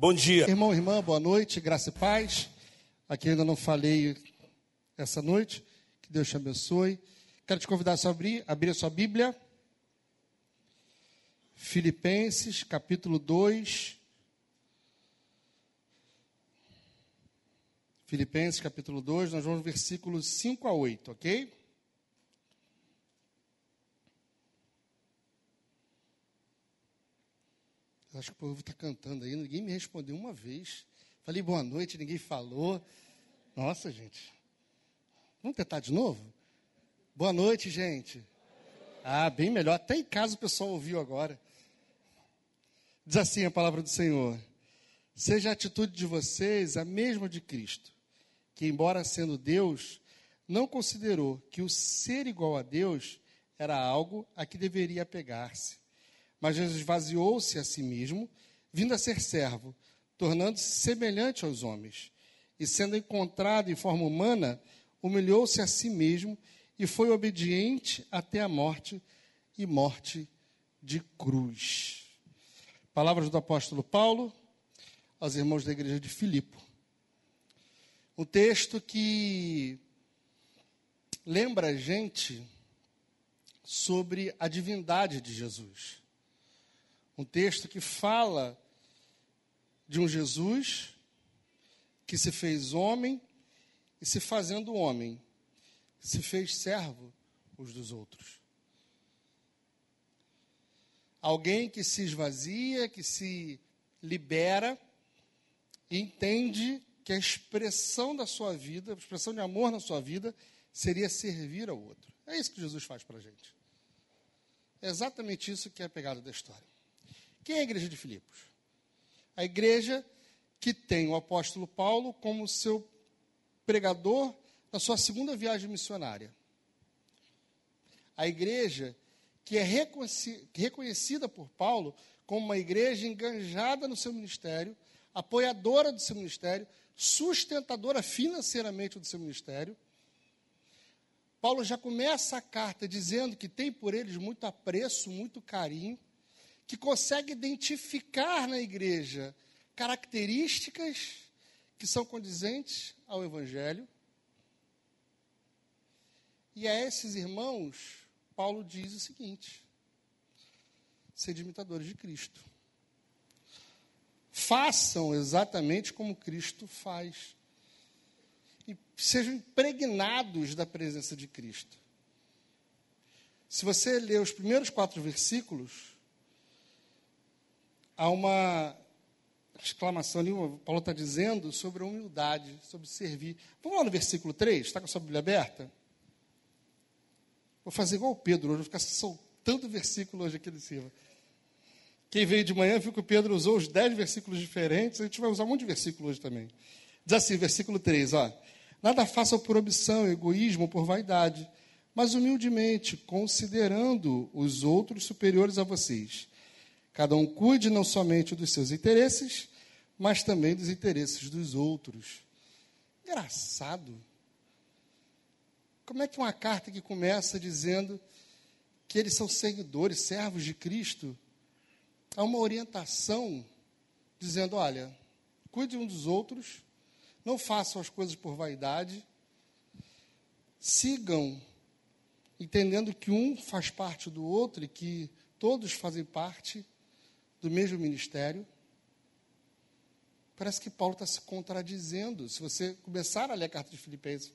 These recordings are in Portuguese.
Bom dia. Irmão, irmã, boa noite, graça e paz. Aqui ainda não falei essa noite, que Deus te abençoe. Quero te convidar a abrir, abrir a sua Bíblia. Filipenses, capítulo 2. Filipenses, capítulo 2, nós vamos versículos 5 a 8, ok? Acho que o povo está cantando aí, ninguém me respondeu uma vez. Falei boa noite, ninguém falou. Nossa, gente. Vamos tentar de novo? Boa noite, gente. Ah, bem melhor. Até em casa o pessoal ouviu agora. Diz assim a palavra do Senhor: Seja a atitude de vocês a mesma de Cristo, que, embora sendo Deus, não considerou que o ser igual a Deus era algo a que deveria apegar-se mas esvaziou-se a si mesmo, vindo a ser servo, tornando-se semelhante aos homens. E sendo encontrado em forma humana, humilhou-se a si mesmo e foi obediente até a morte e morte de cruz. Palavras do apóstolo Paulo aos irmãos da igreja de Filipe. Um texto que lembra a gente sobre a divindade de Jesus. Um texto que fala de um Jesus que se fez homem e se fazendo homem, se fez servo uns dos outros. Alguém que se esvazia, que se libera e entende que a expressão da sua vida, a expressão de amor na sua vida, seria servir ao outro. É isso que Jesus faz para a gente. É exatamente isso que é a pegada da história. Quem é a igreja de Filipos? A igreja que tem o apóstolo Paulo como seu pregador na sua segunda viagem missionária. A igreja que é reconhecida por Paulo como uma igreja enganjada no seu ministério, apoiadora do seu ministério, sustentadora financeiramente do seu ministério. Paulo já começa a carta dizendo que tem por eles muito apreço, muito carinho, que consegue identificar na igreja características que são condizentes ao Evangelho. E a esses irmãos, Paulo diz o seguinte: sede imitadores de Cristo. Façam exatamente como Cristo faz. E sejam impregnados da presença de Cristo. Se você ler os primeiros quatro versículos, há uma exclamação ali, Paulo está dizendo sobre a humildade, sobre servir. Vamos lá no versículo 3, está com a sua Bíblia aberta? Vou fazer igual o Pedro hoje, vou ficar soltando versículo hoje aqui de cima. Quem veio de manhã viu que o Pedro usou os dez versículos diferentes, a gente vai usar um monte de versículo hoje também. Diz assim, versículo 3, ó. Nada façam por ambição, egoísmo, por vaidade, mas humildemente, considerando os outros superiores a vocês Cada um cuide não somente dos seus interesses, mas também dos interesses dos outros. Engraçado. Como é que uma carta que começa dizendo que eles são seguidores, servos de Cristo, há uma orientação dizendo: olha, cuide um dos outros, não façam as coisas por vaidade, sigam entendendo que um faz parte do outro e que todos fazem parte do mesmo ministério. Parece que Paulo está se contradizendo. Se você começar a ler a carta de Filipenses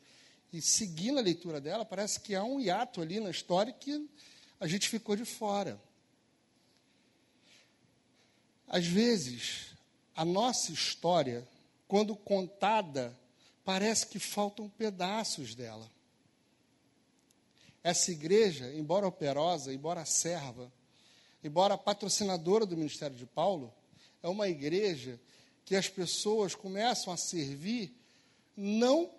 e seguir na leitura dela, parece que há um hiato ali na história que a gente ficou de fora. Às vezes, a nossa história, quando contada, parece que faltam pedaços dela. Essa igreja, embora operosa, embora serva, embora patrocinadora do ministério de Paulo, é uma igreja que as pessoas começam a servir não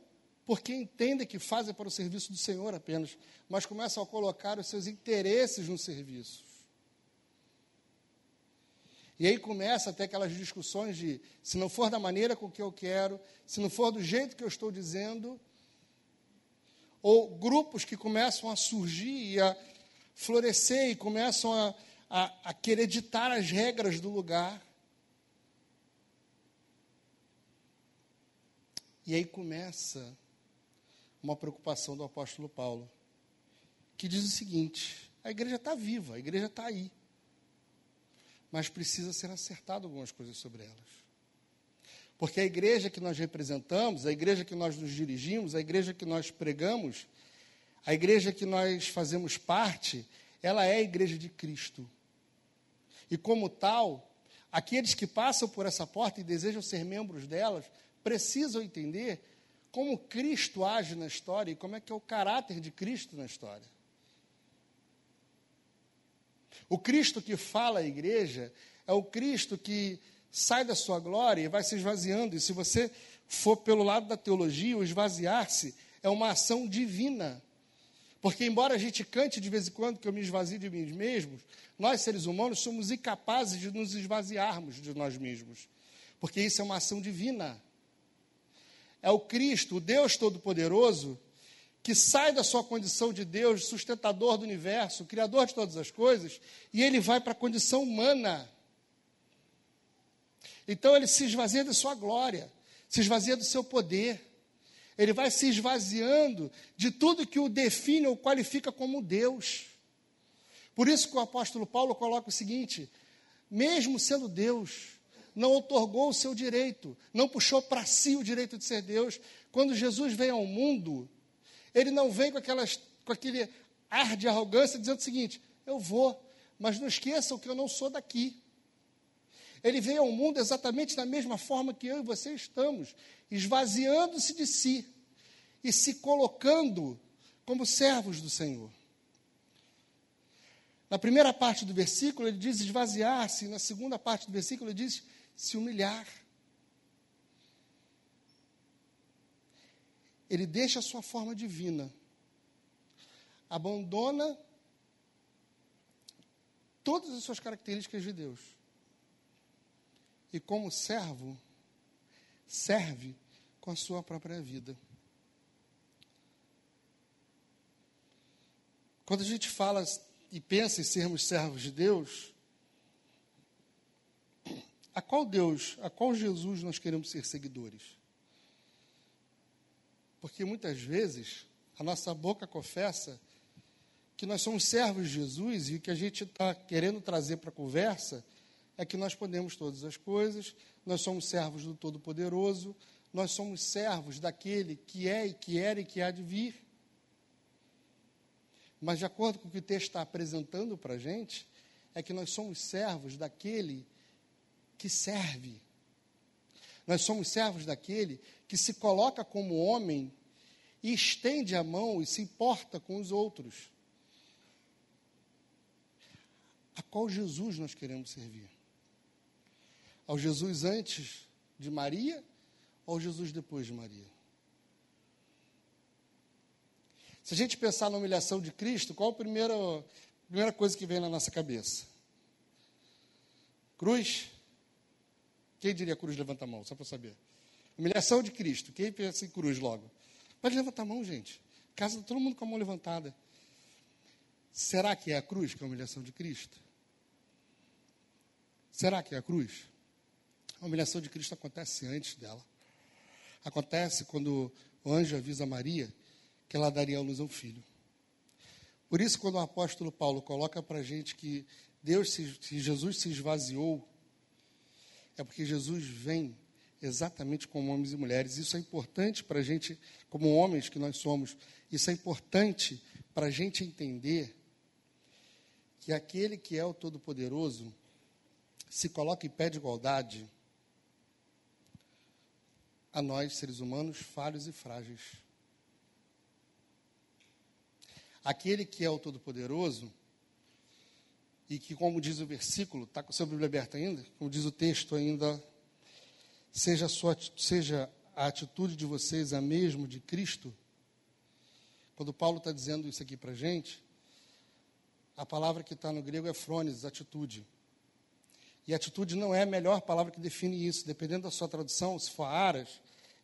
porque entendem que fazem para o serviço do Senhor apenas, mas começam a colocar os seus interesses no serviço. E aí começa até aquelas discussões de se não for da maneira com que eu quero, se não for do jeito que eu estou dizendo, ou grupos que começam a surgir e a florescer e começam a a, a querer ditar as regras do lugar. E aí começa uma preocupação do apóstolo Paulo, que diz o seguinte: a igreja está viva, a igreja está aí, mas precisa ser acertado algumas coisas sobre elas. Porque a igreja que nós representamos, a igreja que nós nos dirigimos, a igreja que nós pregamos, a igreja que nós fazemos parte, ela é a igreja de Cristo. E como tal, aqueles que passam por essa porta e desejam ser membros delas, precisam entender como Cristo age na história e como é que é o caráter de Cristo na história. O Cristo que fala à igreja é o Cristo que sai da sua glória e vai se esvaziando. E se você for pelo lado da teologia, o esvaziar-se é uma ação divina. Porque, embora a gente cante de vez em quando que eu me esvazie de mim mesmos, nós, seres humanos, somos incapazes de nos esvaziarmos de nós mesmos. Porque isso é uma ação divina. É o Cristo, o Deus Todo-Poderoso, que sai da sua condição de Deus, sustentador do universo, criador de todas as coisas, e ele vai para a condição humana. Então ele se esvazia da sua glória, se esvazia do seu poder. Ele vai se esvaziando de tudo que o define ou qualifica como Deus. Por isso que o apóstolo Paulo coloca o seguinte: mesmo sendo Deus, não otorgou o seu direito, não puxou para si o direito de ser Deus. Quando Jesus vem ao mundo, ele não vem com, aquelas, com aquele ar de arrogância dizendo o seguinte: eu vou, mas não esqueçam que eu não sou daqui. Ele veio ao mundo exatamente da mesma forma que eu e você estamos, esvaziando-se de si e se colocando como servos do Senhor. Na primeira parte do versículo, ele diz esvaziar-se, na segunda parte do versículo, ele diz se humilhar. Ele deixa a sua forma divina, abandona todas as suas características de Deus e, como servo, serve com a sua própria vida. Quando a gente fala e pensa em sermos servos de Deus, a qual Deus, a qual Jesus nós queremos ser seguidores? Porque muitas vezes a nossa boca confessa que nós somos servos de Jesus e o que a gente está querendo trazer para a conversa é que nós podemos todas as coisas, nós somos servos do Todo-Poderoso, nós somos servos daquele que é e que era e que há de vir. Mas, de acordo com o que o texto está apresentando para a gente, é que nós somos servos daquele que serve. Nós somos servos daquele que se coloca como homem e estende a mão e se importa com os outros. A qual Jesus nós queremos servir? Ao Jesus antes de Maria ou ao Jesus depois de Maria? Se a gente pensar na humilhação de Cristo, qual a primeira, a primeira coisa que vem na nossa cabeça? Cruz? Quem diria cruz? Levanta a mão, só para saber. Humilhação de Cristo. Quem pensa em cruz logo? Pode levantar a mão, gente. Casa todo mundo com a mão levantada. Será que é a cruz que é a humilhação de Cristo? Será que é a cruz? A humilhação de Cristo acontece antes dela. Acontece quando o anjo avisa Maria que ela daria à luz um filho. Por isso, quando o apóstolo Paulo coloca para a gente que Deus, se, se Jesus se esvaziou, é porque Jesus vem exatamente como homens e mulheres. Isso é importante para a gente, como homens que nós somos, isso é importante para a gente entender que aquele que é o Todo-Poderoso se coloca em pé de igualdade a nós, seres humanos, falhos e frágeis. Aquele que é o Todo-Poderoso, e que, como diz o versículo, está com a sua Bíblia aberta ainda, como diz o texto ainda, seja a, sua, seja a atitude de vocês a mesma de Cristo. Quando Paulo está dizendo isso aqui para a gente, a palavra que está no grego é frones, atitude. E atitude não é a melhor palavra que define isso. Dependendo da sua tradução, se for aras,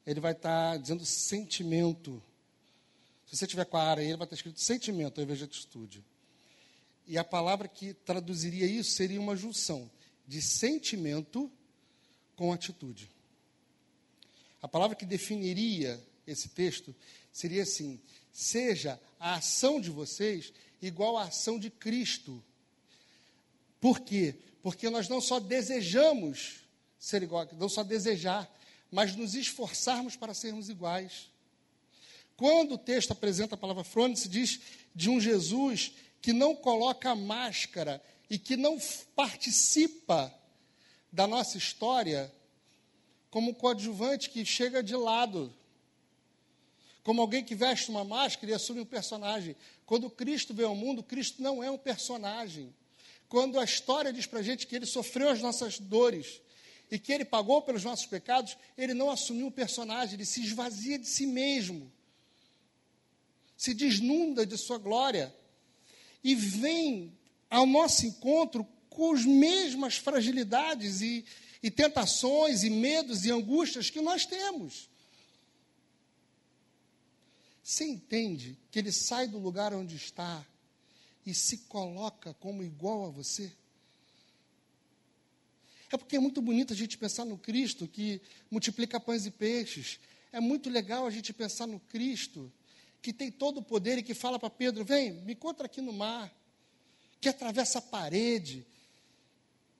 ele vai estar tá dizendo sentimento. Se você tiver com a área, ele vai estar escrito sentimento ao invés de atitude. E a palavra que traduziria isso seria uma junção de sentimento com atitude. A palavra que definiria esse texto seria assim: seja a ação de vocês igual à ação de Cristo. Por quê? Porque nós não só desejamos ser igual, não só desejar, mas nos esforçarmos para sermos iguais. Quando o texto apresenta a palavra frônice, diz de um Jesus que não coloca máscara e que não participa da nossa história como coadjuvante que chega de lado, como alguém que veste uma máscara e assume um personagem. Quando Cristo veio ao mundo, Cristo não é um personagem. Quando a história diz para a gente que ele sofreu as nossas dores e que ele pagou pelos nossos pecados, ele não assumiu um personagem, ele se esvazia de si mesmo, se desnunda de sua glória e vem ao nosso encontro com as mesmas fragilidades e, e tentações e medos e angústias que nós temos. Você entende que ele sai do lugar onde está e se coloca como igual a você? É porque é muito bonito a gente pensar no Cristo que multiplica pães e peixes. É muito legal a gente pensar no Cristo que tem todo o poder e que fala para Pedro: vem, me encontra aqui no mar, que atravessa a parede,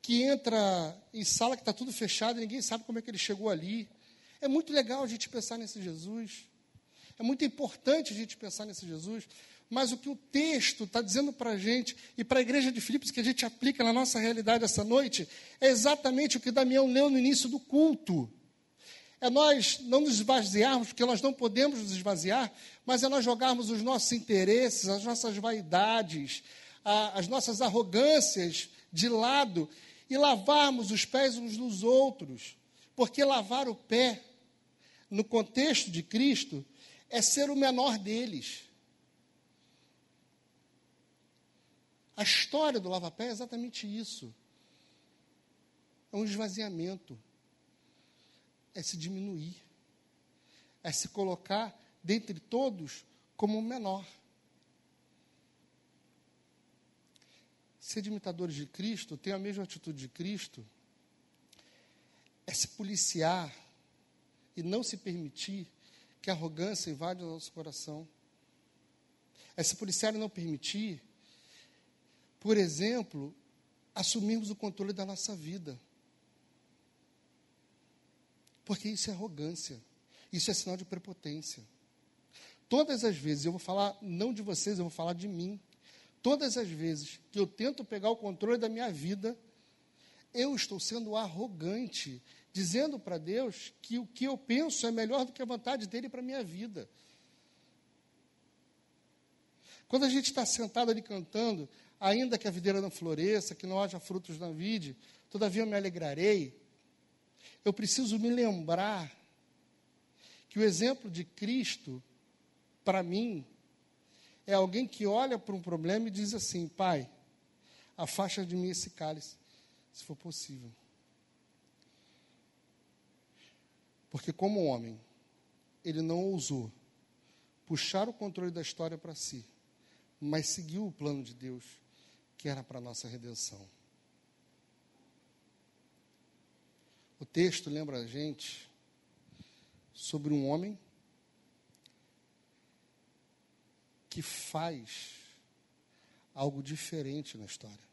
que entra em sala que está tudo fechado e ninguém sabe como é que ele chegou ali. É muito legal a gente pensar nesse Jesus. É muito importante a gente pensar nesse Jesus. Mas o que o texto está dizendo para a gente e para a igreja de Filipos, que a gente aplica na nossa realidade essa noite, é exatamente o que Damião leu no início do culto. É nós não nos esvaziarmos, porque nós não podemos nos esvaziar, mas é nós jogarmos os nossos interesses, as nossas vaidades, a, as nossas arrogâncias de lado e lavarmos os pés uns dos outros. Porque lavar o pé, no contexto de Cristo, é ser o menor deles. A história do lava-pé é exatamente isso. É um esvaziamento. É se diminuir. É se colocar dentre todos como o menor. ser imitadores de Cristo, ter a mesma atitude de Cristo, é se policiar e não se permitir que a arrogância invade o nosso coração. É se policiar e não permitir, por exemplo, assumirmos o controle da nossa vida. Porque isso é arrogância. Isso é sinal de prepotência. Todas as vezes, eu vou falar não de vocês, eu vou falar de mim. Todas as vezes que eu tento pegar o controle da minha vida, eu estou sendo arrogante, dizendo para Deus que o que eu penso é melhor do que a vontade dele para a minha vida. Quando a gente está sentado ali cantando, ainda que a videira não floresça, que não haja frutos na vide, todavia me alegrarei, eu preciso me lembrar que o exemplo de Cristo, para mim, é alguém que olha para um problema e diz assim: Pai, afasta de mim esse cálice, se for possível. Porque, como homem, ele não ousou puxar o controle da história para si, mas seguiu o plano de Deus, que era para a nossa redenção. O texto lembra a gente sobre um homem que faz algo diferente na história.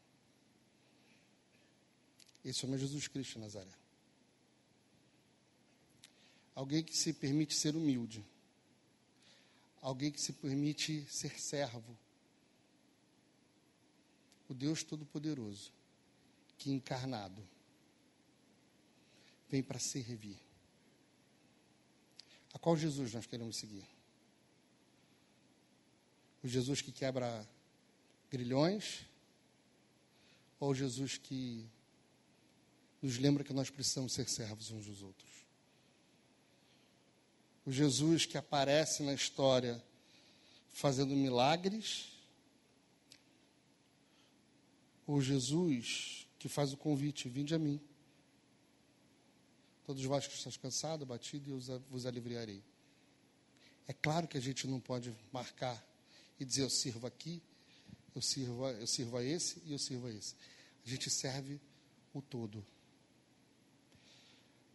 Esse homem é Jesus Cristo de Nazaré. Alguém que se permite ser humilde. Alguém que se permite ser servo. O Deus Todo-Poderoso, que encarnado vem para servir. A qual Jesus nós queremos seguir? O Jesus que quebra grilhões? Ou o Jesus que nos lembra que nós precisamos ser servos uns dos outros? O Jesus que aparece na história fazendo milagres? Ou Jesus que faz o convite: vinde a mim. Todos vós que estáis cansados, batido, eu vos aliviarei. É claro que a gente não pode marcar e dizer eu sirvo aqui, eu sirvo, eu sirvo a esse e eu sirvo a esse. A gente serve o todo.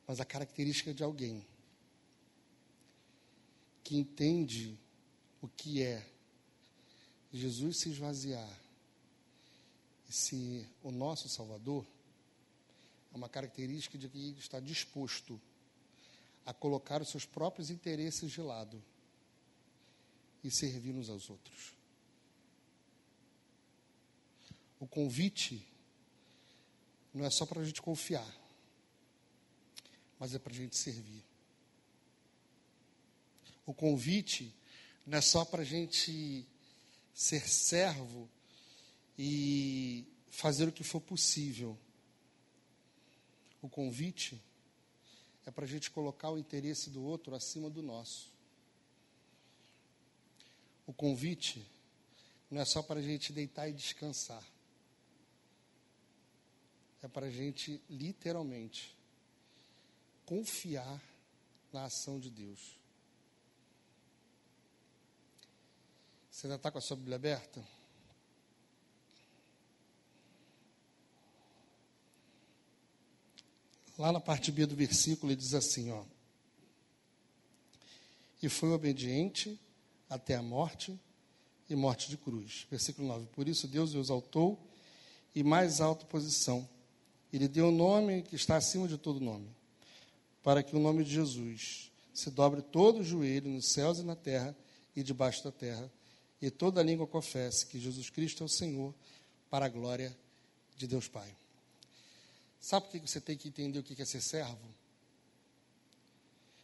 Mas a característica de alguém que entende o que é Jesus se esvaziar se o nosso Salvador, é uma característica de que está disposto a colocar os seus próprios interesses de lado e servir uns aos outros. O convite não é só para a gente confiar, mas é para a gente servir. O convite não é só para a gente ser servo e fazer o que for possível. O convite é para a gente colocar o interesse do outro acima do nosso. O convite não é só para a gente deitar e descansar. É para a gente, literalmente, confiar na ação de Deus. Você ainda está com a sua Bíblia aberta? Lá na parte B do versículo, ele diz assim, ó. E foi obediente até a morte e morte de cruz. Versículo 9. Por isso Deus o exaltou e mais alta posição. Ele deu o um nome que está acima de todo nome, para que o nome de Jesus se dobre todo o joelho nos céus e na terra e debaixo da terra e toda língua confesse que Jesus Cristo é o Senhor, para a glória de Deus Pai. Sabe por que você tem que entender o que é ser servo?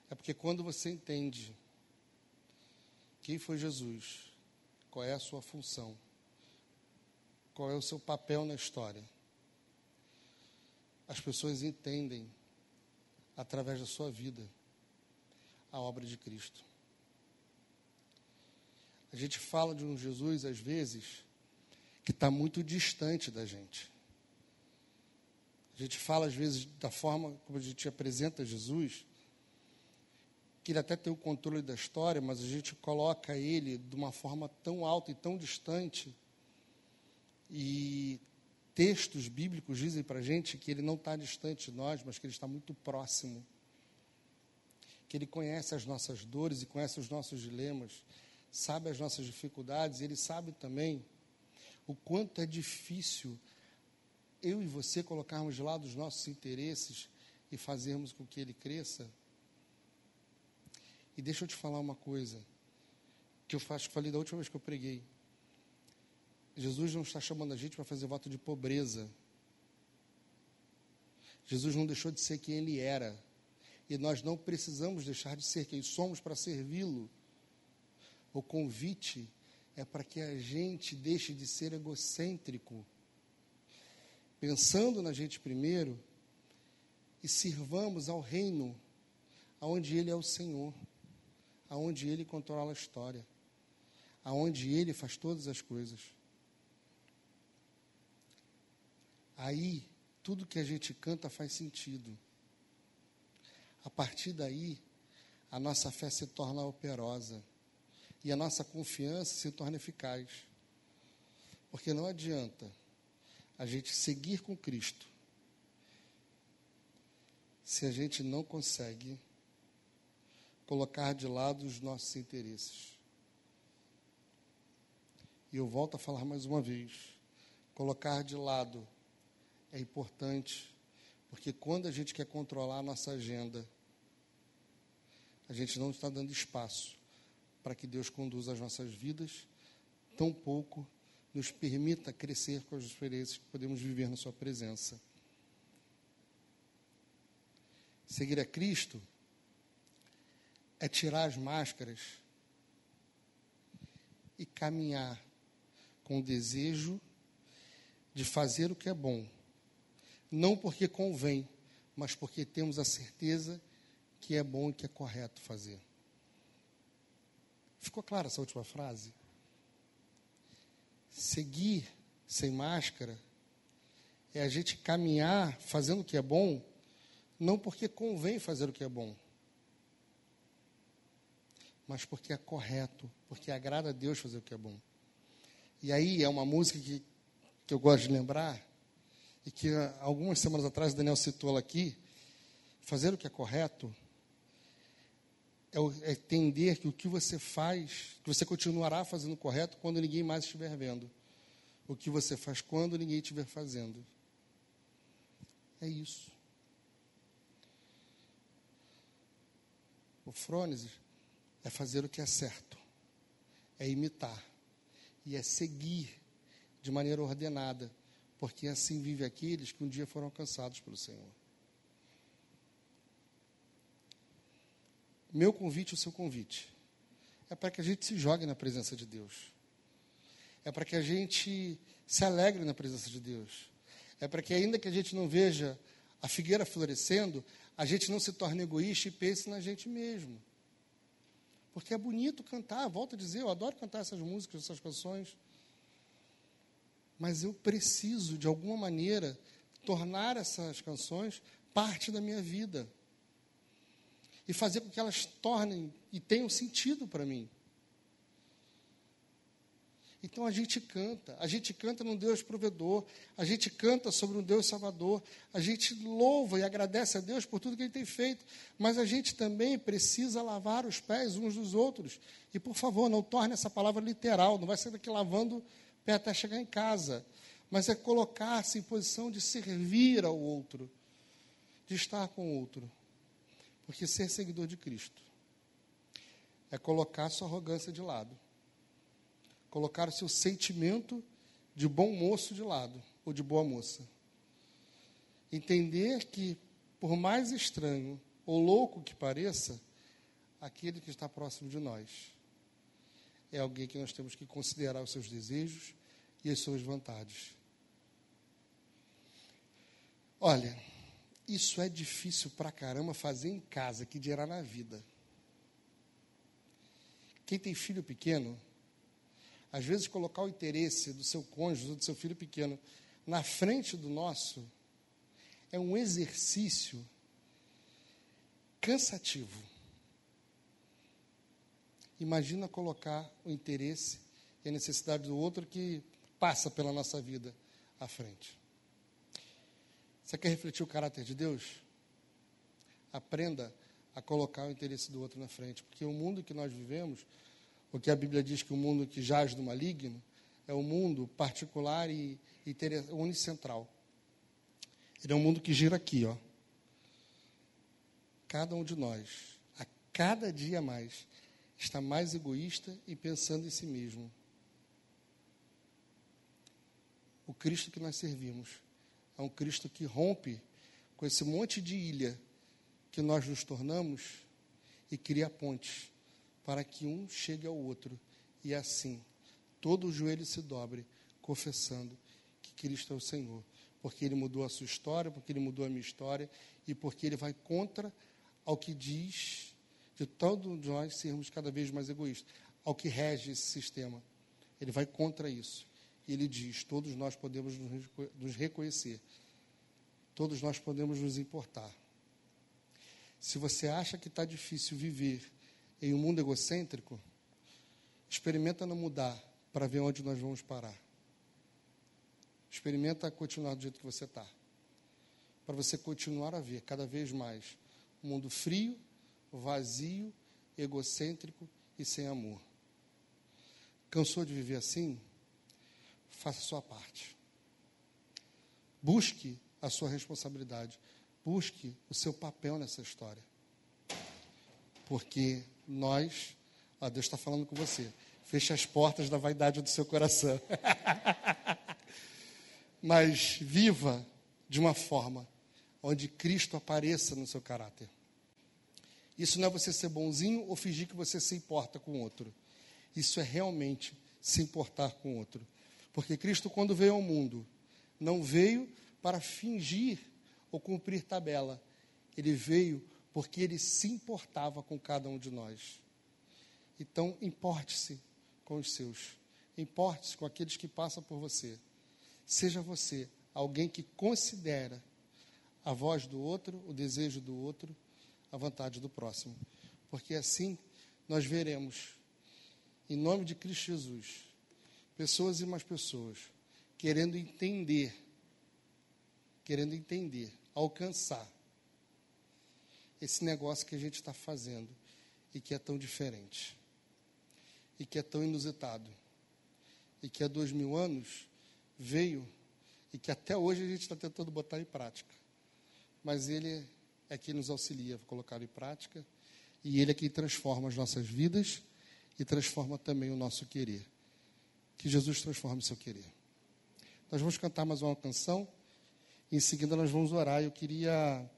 É porque quando você entende quem foi Jesus, qual é a sua função, qual é o seu papel na história, as pessoas entendem, através da sua vida, a obra de Cristo. A gente fala de um Jesus, às vezes, que está muito distante da gente. A gente fala, às vezes, da forma como a gente apresenta Jesus, que ele até tem o controle da história, mas a gente coloca ele de uma forma tão alta e tão distante. E textos bíblicos dizem para a gente que ele não está distante de nós, mas que ele está muito próximo. Que ele conhece as nossas dores e conhece os nossos dilemas sabe as nossas dificuldades, Ele sabe também o quanto é difícil eu e você colocarmos de lado os nossos interesses e fazermos com que Ele cresça. E deixa eu te falar uma coisa, que eu acho que falei da última vez que eu preguei. Jesus não está chamando a gente para fazer voto de pobreza. Jesus não deixou de ser quem ele era. E nós não precisamos deixar de ser quem somos para servi-lo. O convite é para que a gente deixe de ser egocêntrico, pensando na gente primeiro e sirvamos ao reino aonde ele é o Senhor, aonde ele controla a história, aonde ele faz todas as coisas. Aí, tudo que a gente canta faz sentido. A partir daí, a nossa fé se torna operosa e a nossa confiança se torna eficaz. Porque não adianta a gente seguir com Cristo se a gente não consegue colocar de lado os nossos interesses. E eu volto a falar mais uma vez: colocar de lado é importante, porque quando a gente quer controlar a nossa agenda, a gente não está dando espaço para que Deus conduza as nossas vidas, tampouco nos permita crescer com as experiências que podemos viver na Sua presença. Seguir a Cristo é tirar as máscaras e caminhar com o desejo de fazer o que é bom, não porque convém, mas porque temos a certeza que é bom e que é correto fazer. Ficou clara essa última frase? Seguir sem máscara é a gente caminhar fazendo o que é bom, não porque convém fazer o que é bom, mas porque é correto, porque agrada a Deus fazer o que é bom. E aí é uma música que, que eu gosto de lembrar, e que algumas semanas atrás o Daniel citou ela aqui, fazer o que é correto é, entender que o que você faz, que você continuará fazendo correto quando ninguém mais estiver vendo. O que você faz quando ninguém estiver fazendo. É isso. O frônesis é fazer o que é certo, é imitar e é seguir de maneira ordenada, porque assim vive aqueles que um dia foram alcançados pelo Senhor. Meu convite, o seu convite, é para que a gente se jogue na presença de Deus. É para que a gente se alegre na presença de Deus. É para que, ainda que a gente não veja a figueira florescendo, a gente não se torne egoísta e pense na gente mesmo. Porque é bonito cantar, volto a dizer, eu adoro cantar essas músicas, essas canções. Mas eu preciso, de alguma maneira, tornar essas canções parte da minha vida. E fazer com que elas tornem e tenham sentido para mim. Então a gente canta, a gente canta num Deus provedor, a gente canta sobre um Deus salvador, a gente louva e agradece a Deus por tudo que Ele tem feito, mas a gente também precisa lavar os pés uns dos outros. E por favor, não torne essa palavra literal, não vai ser daqui lavando pé até chegar em casa, mas é colocar-se em posição de servir ao outro, de estar com o outro. Porque ser seguidor de Cristo é colocar sua arrogância de lado colocar o seu sentimento de bom moço de lado, ou de boa moça. Entender que, por mais estranho ou louco que pareça, aquele que está próximo de nós é alguém que nós temos que considerar os seus desejos e as suas vontades. Olha, isso é difícil pra caramba fazer em casa, que dirá na vida. Quem tem filho pequeno às vezes, colocar o interesse do seu cônjuge, do seu filho pequeno, na frente do nosso, é um exercício cansativo. Imagina colocar o interesse e a necessidade do outro que passa pela nossa vida à frente. Você quer refletir o caráter de Deus? Aprenda a colocar o interesse do outro na frente, porque o mundo que nós vivemos porque a Bíblia diz que o mundo que jaz do maligno é um mundo particular e, e unicentral. Ele é um mundo que gira aqui, ó. Cada um de nós, a cada dia mais, está mais egoísta e pensando em si mesmo. O Cristo que nós servimos é um Cristo que rompe com esse monte de ilha que nós nos tornamos e cria pontes para que um chegue ao outro e assim todo o joelho se dobre, confessando que Cristo é o Senhor, porque Ele mudou a sua história, porque Ele mudou a minha história e porque Ele vai contra ao que diz de todos nós sermos cada vez mais egoístas, ao que rege esse sistema. Ele vai contra isso. Ele diz: todos nós podemos nos reconhecer, todos nós podemos nos importar. Se você acha que está difícil viver em um mundo egocêntrico, experimenta não mudar para ver onde nós vamos parar. Experimenta continuar do jeito que você está. Para você continuar a ver cada vez mais um mundo frio, vazio, egocêntrico e sem amor. Cansou de viver assim? Faça a sua parte. Busque a sua responsabilidade. Busque o seu papel nessa história. Porque nós, ó, Deus está falando com você, feche as portas da vaidade do seu coração. Mas viva de uma forma onde Cristo apareça no seu caráter. Isso não é você ser bonzinho ou fingir que você se importa com o outro. Isso é realmente se importar com o outro. Porque Cristo, quando veio ao mundo, não veio para fingir ou cumprir tabela. Ele veio porque ele se importava com cada um de nós. Então, importe-se com os seus, importe-se com aqueles que passam por você. Seja você alguém que considera a voz do outro, o desejo do outro, a vontade do próximo. Porque assim nós veremos, em nome de Cristo Jesus, pessoas e mais pessoas querendo entender, querendo entender, alcançar esse negócio que a gente está fazendo, e que é tão diferente, e que é tão inusitado, e que há dois mil anos veio e que até hoje a gente está tentando botar em prática. Mas Ele é quem nos auxilia a colocar em prática, e Ele é quem transforma as nossas vidas e transforma também o nosso querer. Que Jesus transforme o seu querer. Nós vamos cantar mais uma canção, em seguida nós vamos orar. Eu queria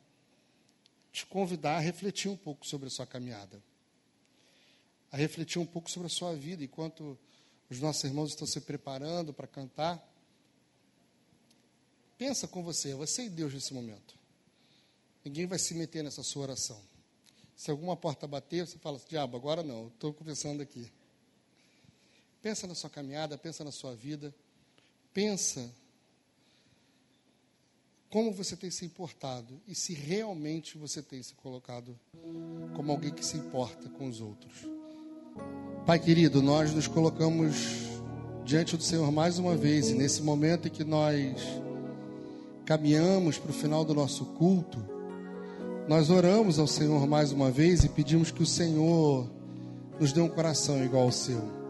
te convidar a refletir um pouco sobre a sua caminhada, a refletir um pouco sobre a sua vida, enquanto os nossos irmãos estão se preparando para cantar. Pensa com você, você e Deus nesse momento. Ninguém vai se meter nessa sua oração. Se alguma porta bater, você fala, diabo, agora não, estou conversando aqui. Pensa na sua caminhada, pensa na sua vida, pensa como você tem se importado e se realmente você tem se colocado como alguém que se importa com os outros. Pai querido, nós nos colocamos diante do Senhor mais uma vez e nesse momento em que nós caminhamos para o final do nosso culto, nós oramos ao Senhor mais uma vez e pedimos que o Senhor nos dê um coração igual ao seu.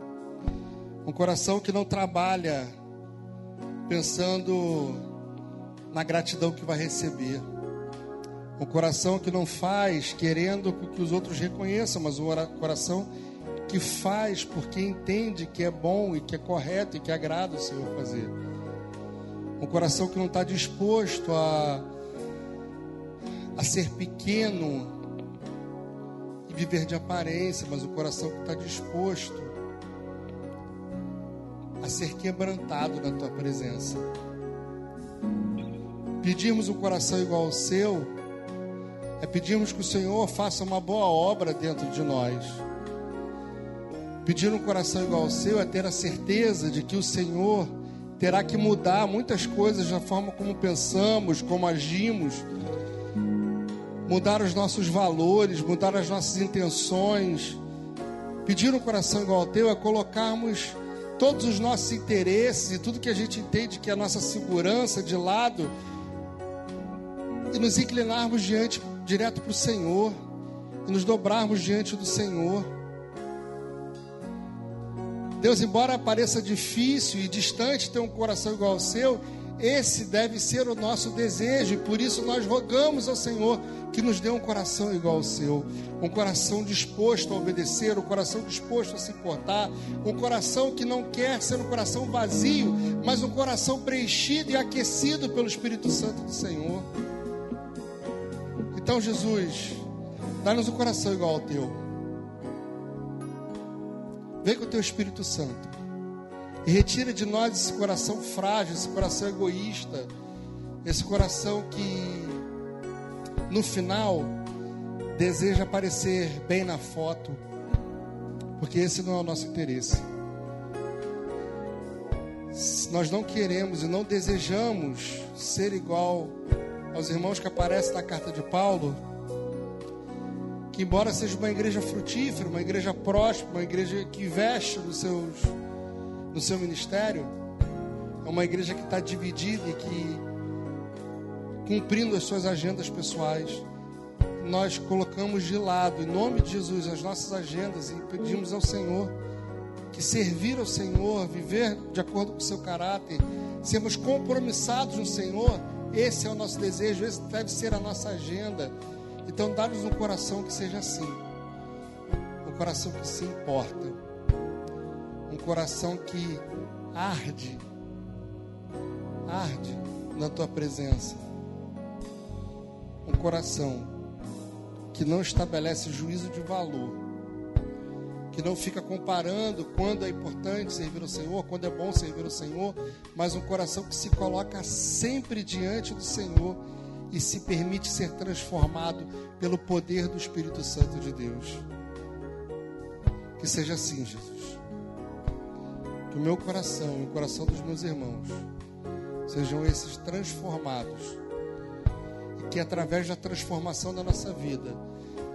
Um coração que não trabalha pensando na gratidão que vai receber. Um coração que não faz querendo que os outros reconheçam, mas um coração que faz porque entende que é bom e que é correto e que agrada o Senhor fazer. Um coração que não está disposto a, a ser pequeno e viver de aparência, mas um coração que está disposto a ser quebrantado na tua presença. Pedirmos um coração igual ao seu é pedirmos que o Senhor faça uma boa obra dentro de nós. Pedir um coração igual ao seu é ter a certeza de que o Senhor terá que mudar muitas coisas da forma como pensamos, como agimos, mudar os nossos valores, mudar as nossas intenções. Pedir um coração igual ao teu é colocarmos todos os nossos interesses e tudo que a gente entende que é a nossa segurança de lado e nos inclinarmos diante, direto para o Senhor e nos dobrarmos diante do Senhor. Deus, embora pareça difícil e distante ter um coração igual ao seu, esse deve ser o nosso desejo, e por isso nós rogamos ao Senhor que nos dê um coração igual ao seu, um coração disposto a obedecer, um coração disposto a se importar, um coração que não quer ser um coração vazio, mas um coração preenchido e aquecido pelo Espírito Santo do Senhor. Então, Jesus, dá-nos um coração igual ao teu. Vem com o teu Espírito Santo e retira de nós esse coração frágil, esse coração egoísta, esse coração que no final deseja aparecer bem na foto, porque esse não é o nosso interesse. Nós não queremos e não desejamos ser igual aos irmãos que aparecem na carta de Paulo que embora seja uma igreja frutífera, uma igreja próspera, uma igreja que investe nos seus, no seu ministério, é uma igreja que está dividida e que cumprindo as suas agendas pessoais. Nós colocamos de lado, em nome de Jesus, as nossas agendas e pedimos ao Senhor que servir ao Senhor, viver de acordo com o seu caráter, sermos compromissados no Senhor, esse é o nosso desejo, esse deve ser a nossa agenda então, dá-nos um coração que seja assim. Um coração que se importa. Coração que arde. Arde na tua presença. Um coração que não estabelece juízo de valor. Que não fica comparando quando é importante servir ao Senhor, quando é bom servir ao Senhor, mas um coração que se coloca sempre diante do Senhor e se permite ser transformado pelo poder do Espírito Santo de Deus. Que seja assim, Jesus. Que o meu coração e o coração dos meus irmãos sejam esses transformados. E que através da transformação da nossa vida,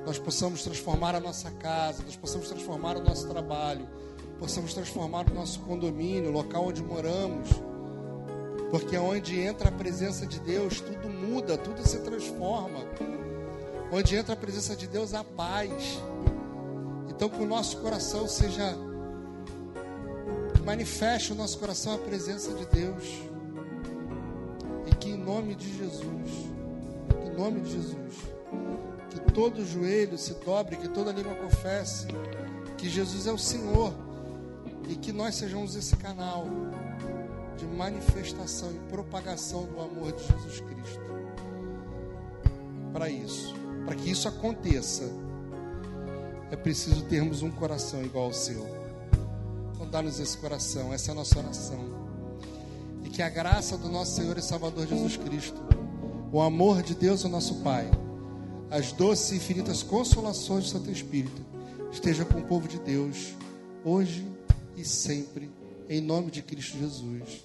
nós possamos transformar a nossa casa, nós possamos transformar o nosso trabalho, possamos transformar o nosso condomínio, o local onde moramos porque onde entra a presença de Deus, tudo muda, tudo se transforma. Onde entra a presença de Deus, há paz. Então, que o nosso coração seja manifeste o nosso coração a presença de Deus. E que em nome de Jesus, em nome de Jesus, que todo joelho se dobre, que toda língua confesse que Jesus é o Senhor e que nós sejamos esse canal de manifestação e propagação do amor de Jesus Cristo. Para isso, para que isso aconteça, é preciso termos um coração igual ao seu. Dá-nos esse coração, essa é a nossa oração. E que a graça do nosso Senhor e Salvador Jesus Cristo, o amor de Deus, o nosso Pai, as doces e infinitas consolações do Santo Espírito, esteja com o povo de Deus, hoje e sempre, em nome de Cristo Jesus.